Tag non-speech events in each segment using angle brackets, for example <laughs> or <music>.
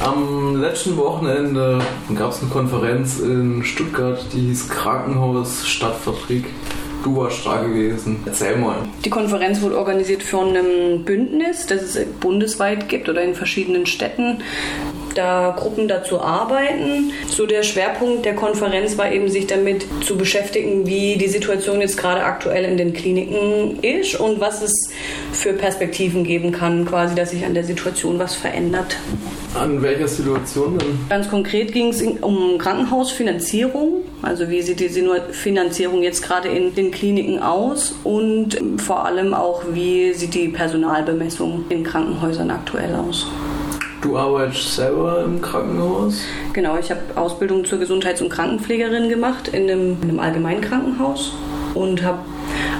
Am letzten Wochenende gab es eine Konferenz in Stuttgart, die hieß Krankenhaus Stadtvertrieb. Du warst da gewesen. Erzähl mal. Die Konferenz wurde organisiert von einem Bündnis, das es bundesweit gibt oder in verschiedenen Städten da Gruppen dazu arbeiten. So der Schwerpunkt der Konferenz war eben, sich damit zu beschäftigen, wie die Situation jetzt gerade aktuell in den Kliniken ist und was es für Perspektiven geben kann, quasi, dass sich an der Situation was verändert. An welcher Situation denn? Ganz konkret ging es um Krankenhausfinanzierung. Also wie sieht die Finanzierung jetzt gerade in den Kliniken aus und vor allem auch, wie sieht die Personalbemessung in Krankenhäusern aktuell aus. Du arbeitest selber im Krankenhaus? Genau, ich habe Ausbildung zur Gesundheits- und Krankenpflegerin gemacht in einem, in einem allgemeinen Krankenhaus und habe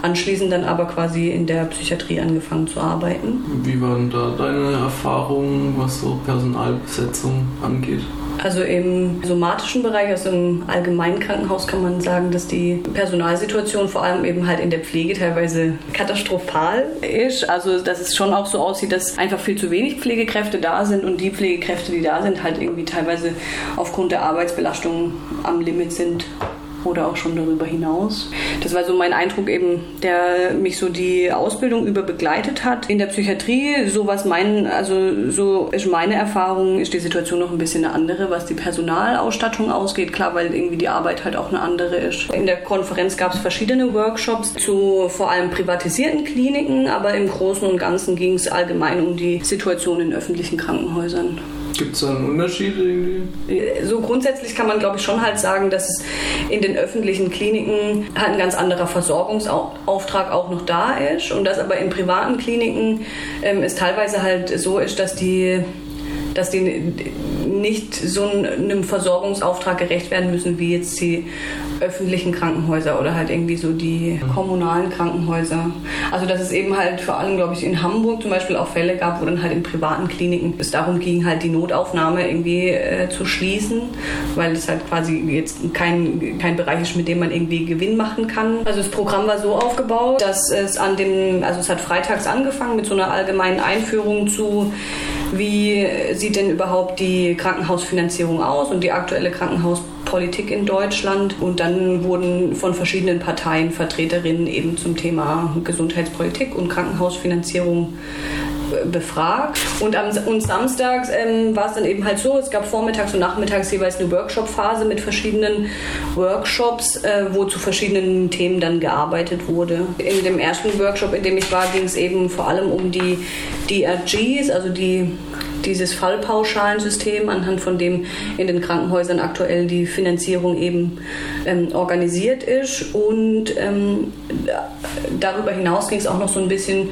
anschließend dann aber quasi in der Psychiatrie angefangen zu arbeiten. Wie waren da deine Erfahrungen, was so Personalbesetzung angeht? Also im somatischen Bereich, also im allgemeinen Krankenhaus kann man sagen, dass die Personalsituation vor allem eben halt in der Pflege teilweise katastrophal ist. Also dass es schon auch so aussieht, dass einfach viel zu wenig Pflegekräfte da sind und die Pflegekräfte, die da sind, halt irgendwie teilweise aufgrund der Arbeitsbelastung am Limit sind oder auch schon darüber hinaus. Das war so mein Eindruck eben, der mich so die Ausbildung über begleitet hat. In der Psychiatrie, so was mein, also so ist meine Erfahrung, ist die Situation noch ein bisschen eine andere, was die Personalausstattung ausgeht. Klar, weil irgendwie die Arbeit halt auch eine andere ist. In der Konferenz gab es verschiedene Workshops zu vor allem privatisierten Kliniken, aber im Großen und Ganzen ging es allgemein um die Situation in öffentlichen Krankenhäusern. Gibt es da einen Unterschied irgendwie? So grundsätzlich kann man, glaube ich, schon halt sagen, dass es in den öffentlichen Kliniken halt ein ganz anderer Versorgungsauftrag auch noch da ist und dass aber in privaten Kliniken ähm, es teilweise halt so ist, dass die dass die nicht so einem Versorgungsauftrag gerecht werden müssen, wie jetzt die öffentlichen Krankenhäuser oder halt irgendwie so die kommunalen Krankenhäuser. Also dass es eben halt vor allem, glaube ich, in Hamburg zum Beispiel auch Fälle gab, wo dann halt in privaten Kliniken es darum ging, halt die Notaufnahme irgendwie äh, zu schließen, weil es halt quasi jetzt kein, kein Bereich ist, mit dem man irgendwie Gewinn machen kann. Also das Programm war so aufgebaut, dass es an dem, also es hat freitags angefangen mit so einer allgemeinen Einführung zu wie sieht denn überhaupt die Krankenhausfinanzierung aus und die aktuelle Krankenhauspolitik in Deutschland? Und dann wurden von verschiedenen Parteien Vertreterinnen eben zum Thema Gesundheitspolitik und Krankenhausfinanzierung befragt. Und am und samstags ähm, war es dann eben halt so, es gab vormittags und nachmittags jeweils eine Workshop-Phase mit verschiedenen Workshops, äh, wo zu verschiedenen Themen dann gearbeitet wurde. In dem ersten Workshop, in dem ich war, ging es eben vor allem um die DRGs, also die dieses Fallpauschalensystem, anhand von dem in den Krankenhäusern aktuell die Finanzierung eben ähm, organisiert ist. Und ähm, darüber hinaus ging es auch noch so ein bisschen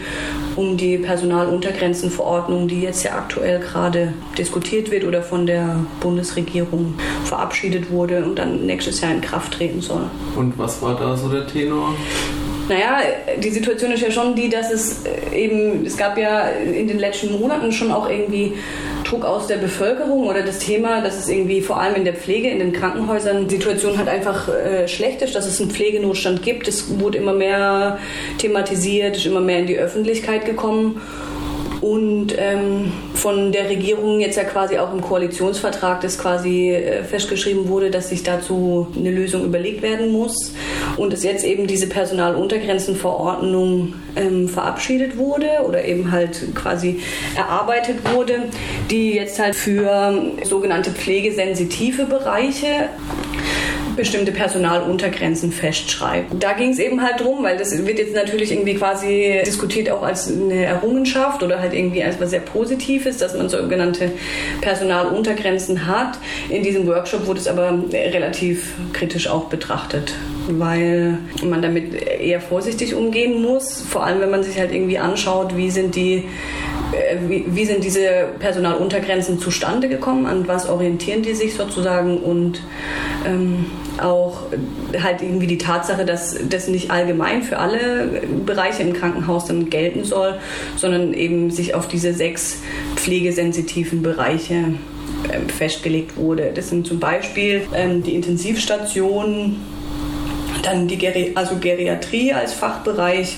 um die Personaluntergrenzenverordnung, die jetzt ja aktuell gerade diskutiert wird oder von der Bundesregierung verabschiedet wurde und dann nächstes Jahr in Kraft treten soll. Und was war da so der Tenor? Naja, die Situation ist ja schon die, dass es äh, eben, es gab ja in den letzten Monaten schon auch irgendwie Druck aus der Bevölkerung oder das Thema, dass es irgendwie vor allem in der Pflege, in den Krankenhäusern, die Situation halt einfach äh, schlecht ist, dass es einen Pflegenotstand gibt. Es wurde immer mehr thematisiert, ist immer mehr in die Öffentlichkeit gekommen und ähm, von der Regierung jetzt ja quasi auch im Koalitionsvertrag, das quasi äh, festgeschrieben wurde, dass sich dazu eine Lösung überlegt werden muss. Und dass jetzt eben diese Personaluntergrenzenverordnung ähm, verabschiedet wurde oder eben halt quasi erarbeitet wurde, die jetzt halt für sogenannte pflegesensitive Bereiche bestimmte Personaluntergrenzen festschreiben. Da ging es eben halt drum, weil das wird jetzt natürlich irgendwie quasi diskutiert auch als eine Errungenschaft oder halt irgendwie als was sehr Positives, dass man sogenannte Personaluntergrenzen hat. In diesem Workshop wurde es aber relativ kritisch auch betrachtet, weil man damit eher vorsichtig umgehen muss, vor allem wenn man sich halt irgendwie anschaut, wie sind die äh, wie, wie, sind diese Personaluntergrenzen zustande gekommen, an was orientieren die sich sozusagen und ähm, auch halt irgendwie die Tatsache, dass das nicht allgemein für alle Bereiche im Krankenhaus dann gelten soll, sondern eben sich auf diese sechs pflegesensitiven Bereiche ähm, festgelegt wurde. Das sind zum Beispiel ähm, die Intensivstationen, dann die Geri also Geriatrie als Fachbereich,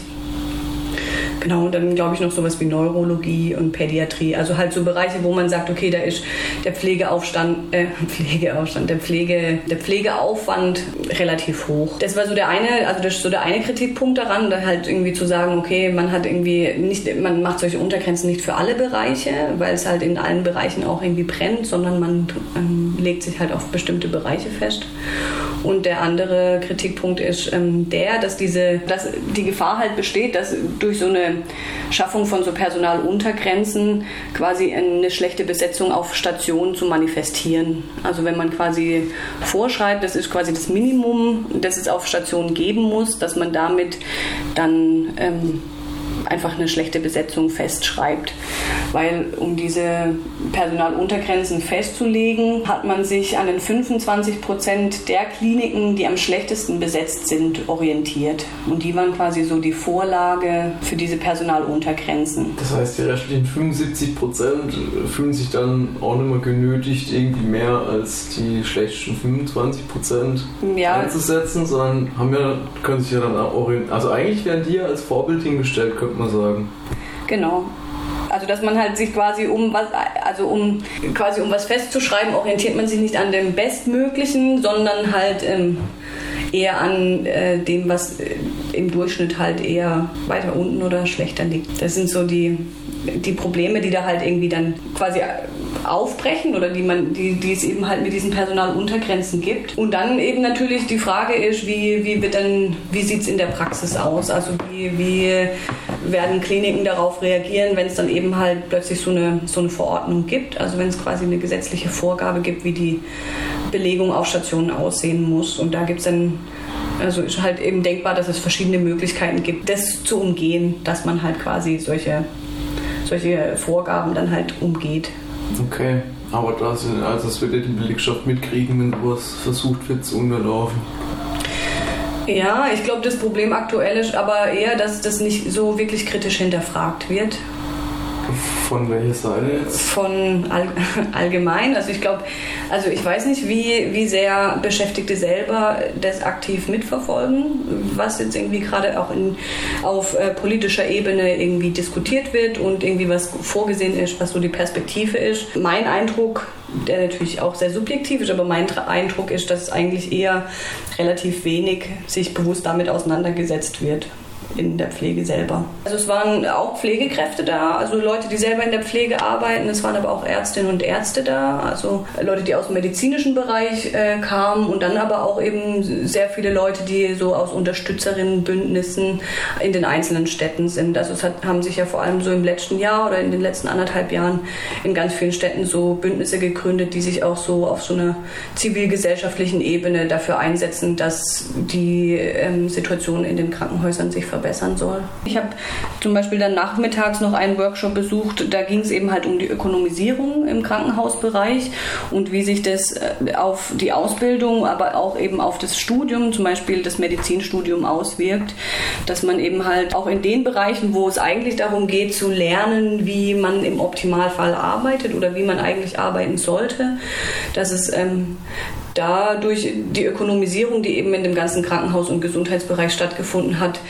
Genau, und dann glaube ich noch sowas wie Neurologie und Pädiatrie. Also halt so Bereiche, wo man sagt, okay, da ist der Pflegeaufstand, äh, Pflegeaufstand, der, Pflege, der Pflegeaufwand relativ hoch. Das war so der eine, also das ist so der eine Kritikpunkt daran, da halt irgendwie zu sagen, okay, man hat irgendwie nicht, man macht solche Untergrenzen nicht für alle Bereiche, weil es halt in allen Bereichen auch irgendwie brennt, sondern man ähm, legt sich halt auf bestimmte Bereiche fest. Und der andere Kritikpunkt ist ähm, der, dass diese, dass die Gefahr halt besteht, dass durch so eine Schaffung von so Personaluntergrenzen quasi eine schlechte Besetzung auf Stationen zu manifestieren. Also wenn man quasi vorschreibt, das ist quasi das Minimum, das es auf Stationen geben muss, dass man damit dann ähm, einfach eine schlechte Besetzung festschreibt. Weil um diese Personaluntergrenzen festzulegen, hat man sich an den 25 Prozent der Kliniken, die am schlechtesten besetzt sind, orientiert. Und die waren quasi so die Vorlage für diese Personaluntergrenzen. Das heißt, die restlichen 75 Prozent fühlen sich dann auch nicht mehr genötigt, irgendwie mehr als die schlechtesten 25 Prozent ja. einzusetzen, sondern haben ja, können sich ja dann auch orientieren. Also eigentlich werden die ja als Vorbild hingestellt, könnte man sagen. Genau. Also dass man halt sich quasi um was, also um quasi um was festzuschreiben, orientiert man sich nicht an dem Bestmöglichen, sondern halt ähm, eher an äh, dem, was äh, im Durchschnitt halt eher weiter unten oder schlechter liegt. Das sind so die, die Probleme, die da halt irgendwie dann quasi aufbrechen oder die man, die, die es eben halt mit diesen Personaluntergrenzen gibt. Und dann eben natürlich die Frage ist, wie, wie wird denn, wie sieht es in der Praxis aus? Also wie, wie werden Kliniken darauf reagieren, wenn es dann eben halt plötzlich so eine, so eine Verordnung gibt, also wenn es quasi eine gesetzliche Vorgabe gibt, wie die Belegung auf Stationen aussehen muss. Und da gibt es dann also ist halt eben denkbar, dass es verschiedene Möglichkeiten gibt, das zu umgehen, dass man halt quasi solche, solche Vorgaben dann halt umgeht. Okay, aber das, also das wird ja die Belegschaft mitkriegen, wenn sowas versucht wird zu unterlaufen. Ja, ich glaube, das Problem aktuell ist aber eher, dass das nicht so wirklich kritisch hinterfragt wird. Von welcher Seite jetzt? Von all, <laughs> allgemein. Also ich glaube, also ich weiß nicht, wie, wie sehr Beschäftigte selber das aktiv mitverfolgen, was jetzt irgendwie gerade auch in, auf äh, politischer Ebene irgendwie diskutiert wird und irgendwie was vorgesehen ist, was so die Perspektive ist. Mein Eindruck der natürlich auch sehr subjektiv ist, aber mein Eindruck ist, dass eigentlich eher relativ wenig sich bewusst damit auseinandergesetzt wird in der Pflege selber. Also es waren auch Pflegekräfte da, also Leute, die selber in der Pflege arbeiten. Es waren aber auch Ärztinnen und Ärzte da, also Leute, die aus dem medizinischen Bereich äh, kamen und dann aber auch eben sehr viele Leute, die so aus Unterstützerinnenbündnissen in den einzelnen Städten sind. Also es hat, haben sich ja vor allem so im letzten Jahr oder in den letzten anderthalb Jahren in ganz vielen Städten so Bündnisse gegründet, die sich auch so auf so einer zivilgesellschaftlichen Ebene dafür einsetzen, dass die ähm, Situation in den Krankenhäusern sich verbessert verbessern soll. Ich habe zum Beispiel dann nachmittags noch einen Workshop besucht, da ging es eben halt um die Ökonomisierung im Krankenhausbereich und wie sich das äh, auf die Ausbildung, aber auch eben auf das Studium, zum Beispiel das Medizinstudium auswirkt, dass man eben halt auch in den Bereichen, wo es eigentlich darum geht zu lernen, wie man im Optimalfall arbeitet oder wie man eigentlich arbeiten sollte, dass es ähm, da durch die Ökonomisierung, die eben in dem ganzen Krankenhaus- und Gesundheitsbereich stattgefunden hat,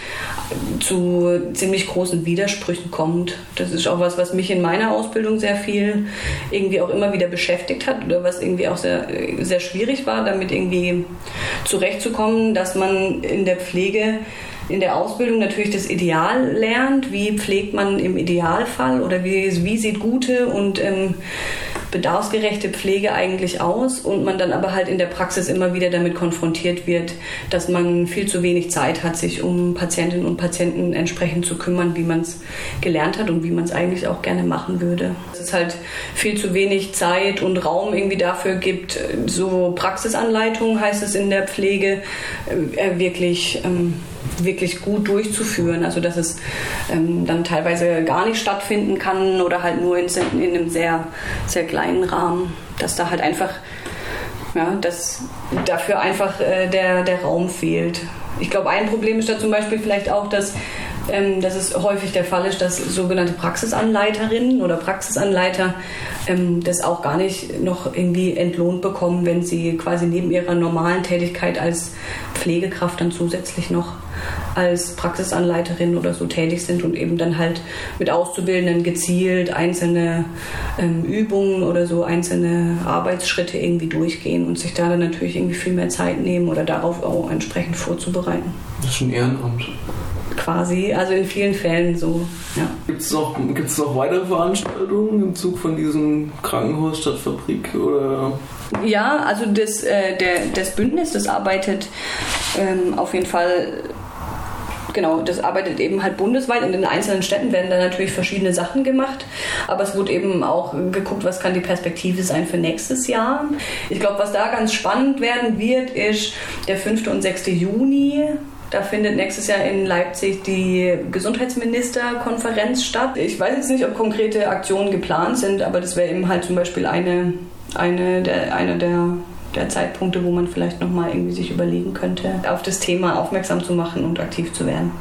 zu ziemlich großen Widersprüchen kommt. Das ist auch was, was mich in meiner Ausbildung sehr viel irgendwie auch immer wieder beschäftigt hat oder was irgendwie auch sehr, sehr schwierig war, damit irgendwie zurechtzukommen, dass man in der Pflege in der Ausbildung natürlich das Ideal lernt, wie pflegt man im Idealfall oder wie, wie sieht gute und ähm, bedarfsgerechte Pflege eigentlich aus und man dann aber halt in der Praxis immer wieder damit konfrontiert wird, dass man viel zu wenig Zeit hat, sich um Patientinnen und Patienten entsprechend zu kümmern, wie man es gelernt hat und wie man es eigentlich auch gerne machen würde. Dass es halt viel zu wenig Zeit und Raum irgendwie dafür gibt, so Praxisanleitungen heißt es in der Pflege, äh, wirklich ähm, wirklich gut durchzuführen. Also dass es ähm, dann teilweise gar nicht stattfinden kann oder halt nur in, in einem sehr, sehr kleinen Rahmen, dass da halt einfach ja, dass dafür einfach äh, der, der Raum fehlt. Ich glaube, ein Problem ist da zum Beispiel vielleicht auch, dass, ähm, dass es häufig der Fall ist, dass sogenannte Praxisanleiterinnen oder Praxisanleiter ähm, das auch gar nicht noch irgendwie entlohnt bekommen, wenn sie quasi neben ihrer normalen Tätigkeit als Pflegekraft dann zusätzlich noch als Praxisanleiterin oder so tätig sind und eben dann halt mit Auszubildenden gezielt einzelne ähm, Übungen oder so einzelne Arbeitsschritte irgendwie durchgehen und sich da dann natürlich irgendwie viel mehr Zeit nehmen oder darauf auch entsprechend vorzubereiten. Das ist ein Ehrenamt quasi, also in vielen Fällen so. Ja. Gibt es noch, gibt's noch weitere Veranstaltungen im Zug von diesem Krankenhaus statt Fabrik oder? Ja, also das, äh, der, das Bündnis, das arbeitet ähm, auf jeden Fall genau, das arbeitet eben halt bundesweit. In den einzelnen Städten werden da natürlich verschiedene Sachen gemacht. Aber es wurde eben auch geguckt, was kann die Perspektive sein für nächstes Jahr. Ich glaube, was da ganz spannend werden wird, ist der 5. und 6. Juni. Da findet nächstes Jahr in Leipzig die Gesundheitsministerkonferenz statt. Ich weiß jetzt nicht, ob konkrete Aktionen geplant sind, aber das wäre eben halt zum Beispiel eine, eine der, eine der der Zeitpunkte, wo man vielleicht nochmal irgendwie sich überlegen könnte, auf das Thema aufmerksam zu machen und aktiv zu werden.